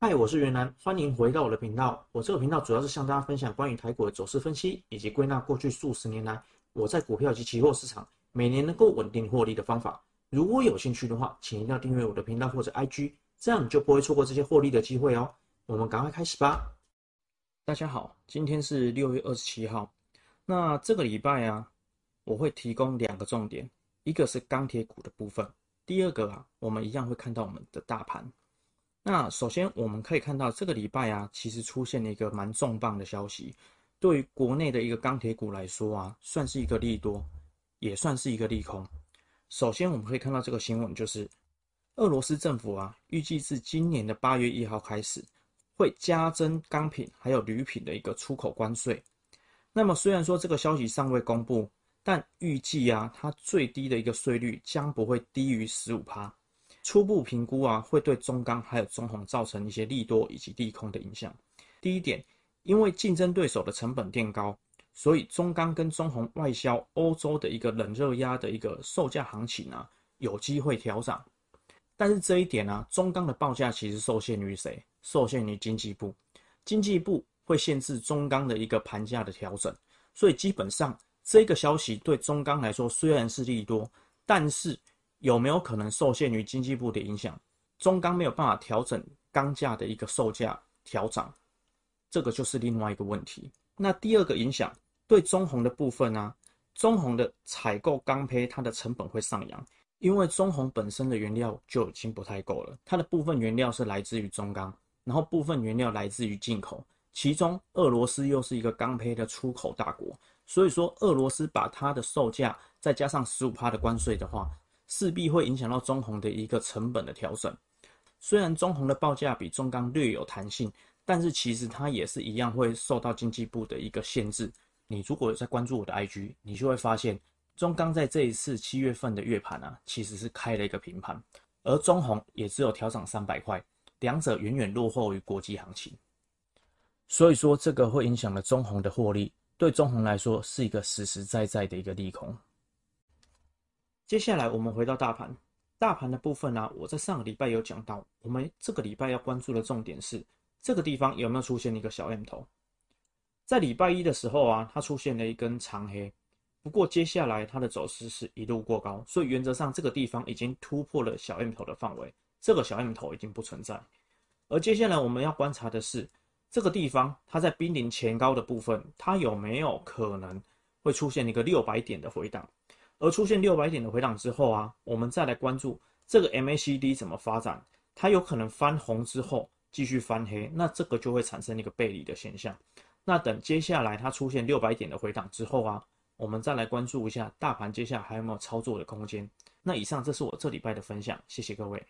嗨，我是袁南，欢迎回到我的频道。我这个频道主要是向大家分享关于台股的走势分析，以及归纳过去数十年来我在股票及期货市场每年能够稳定获利的方法。如果有兴趣的话，请一定要订阅我的频道或者 IG，这样你就不会错过这些获利的机会哦。我们赶快开始吧。大家好，今天是六月二十七号。那这个礼拜啊，我会提供两个重点，一个是钢铁股的部分，第二个啊，我们一样会看到我们的大盘。那首先我们可以看到，这个礼拜啊，其实出现了一个蛮重磅的消息，对于国内的一个钢铁股来说啊，算是一个利多，也算是一个利空。首先我们可以看到这个新闻，就是俄罗斯政府啊，预计自今年的八月一号开始，会加征钢品还有铝品的一个出口关税。那么虽然说这个消息尚未公布，但预计啊，它最低的一个税率将不会低于十五趴。初步评估啊，会对中钢还有中红造成一些利多以及利空的影响。第一点，因为竞争对手的成本垫高，所以中钢跟中红外销欧洲的一个冷热压的一个售价行情啊，有机会调涨。但是这一点啊，中钢的报价其实受限于谁？受限于经济部，经济部会限制中钢的一个盘价的调整。所以基本上这个消息对中钢来说虽然是利多，但是。有没有可能受限于经济部的影响，中钢没有办法调整钢价的一个售价调涨？这个就是另外一个问题。那第二个影响对中红的部分呢、中红的采购钢坯，它的成本会上扬，因为中红本身的原料就已经不太够了，它的部分原料是来自于中钢，然后部分原料来自于进口，其中俄罗斯又是一个钢坯的出口大国，所以说俄罗斯把它的售价再加上十五趴的关税的话。势必会影响到中红的一个成本的调整。虽然中红的报价比中钢略有弹性，但是其实它也是一样会受到经济部的一个限制。你如果在关注我的 IG，你就会发现中钢在这一次七月份的月盘啊，其实是开了一个平盘，而中红也只有调涨三百块，两者远远落后于国际行情。所以说，这个会影响了中红的获利，对中红来说是一个实实在在的一个利空。接下来我们回到大盘，大盘的部分呢、我在上个礼拜有讲到，我们这个礼拜要关注的重点是这个地方有没有出现一个小 M 头。在礼拜一的时候啊，它出现了一根长黑，不过接下来它的走势是一路过高，所以原则上这个地方已经突破了小 M 头的范围，这个小 M 头已经不存在。而接下来我们要观察的是这个地方它在濒临前高的部分，它有没有可能会出现一个六百点的回档。而出现六百点的回档之后啊，我们再来关注这个 MACD 怎么发展，它有可能翻红之后继续翻黑，那这个就会产生一个背离的现象。那等接下来它出现六百点的回档之后啊，我们再来关注一下大盘接下来还有没有操作的空间。那以上这是我这礼拜的分享，谢谢各位。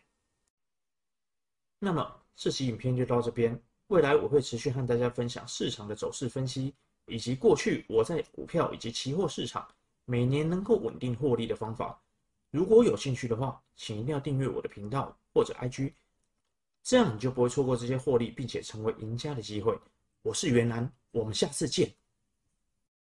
那么这期影片就到这边，未来我会持续和大家分享市场的走势分析，以及过去我在股票以及期货市场。每年能够稳定获利的方法，如果有兴趣的话，请一定要订阅我的频道或者 IG，这样你就不会错过这些获利并且成为赢家的机会。我是袁楠，我们下次见。